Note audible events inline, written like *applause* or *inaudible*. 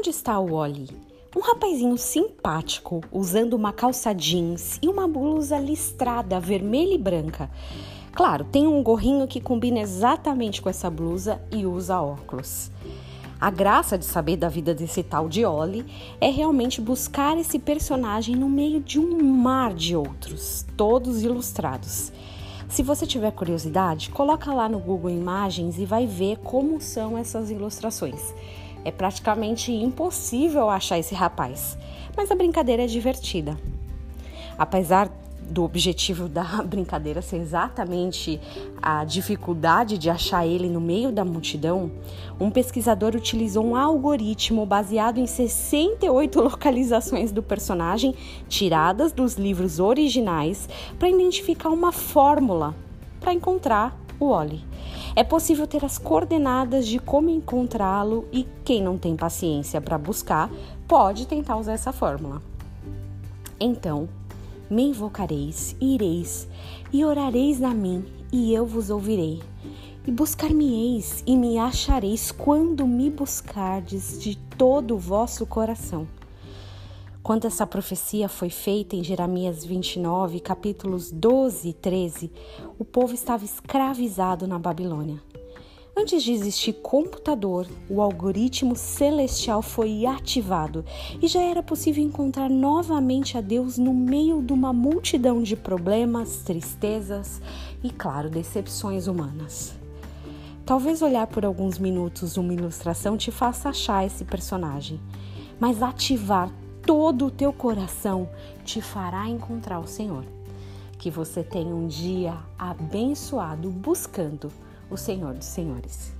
onde está o Oli? Um rapazinho simpático, usando uma calça jeans e uma blusa listrada vermelha e branca. Claro, tem um gorrinho que combina exatamente com essa blusa e usa óculos. A graça de saber da vida desse tal de Oli é realmente buscar esse personagem no meio de um mar de outros, todos ilustrados. Se você tiver curiosidade, coloca lá no Google Imagens e vai ver como são essas ilustrações. É praticamente impossível achar esse rapaz, mas a brincadeira é divertida. Apesar do objetivo da *laughs* brincadeira ser exatamente a dificuldade de achar ele no meio da multidão, um pesquisador utilizou um algoritmo baseado em 68 *laughs* localizações do personagem tiradas dos livros originais para identificar uma fórmula para encontrar o Oli. É possível ter as coordenadas de como encontrá-lo e quem não tem paciência para buscar pode tentar usar essa fórmula. Então, me invocareis, ireis, e orareis a mim, e eu vos ouvirei. E buscar-me-eis, e me achareis quando me buscardes de todo o vosso coração. Quando essa profecia foi feita em Jeremias 29, capítulos 12 e 13, o povo estava escravizado na Babilônia. Antes de existir computador, o algoritmo celestial foi ativado e já era possível encontrar novamente a Deus no meio de uma multidão de problemas, tristezas e, claro, decepções humanas. Talvez olhar por alguns minutos uma ilustração te faça achar esse personagem, mas ativar todo o teu coração te fará encontrar o Senhor. Que você tenha um dia abençoado buscando o Senhor dos Senhores.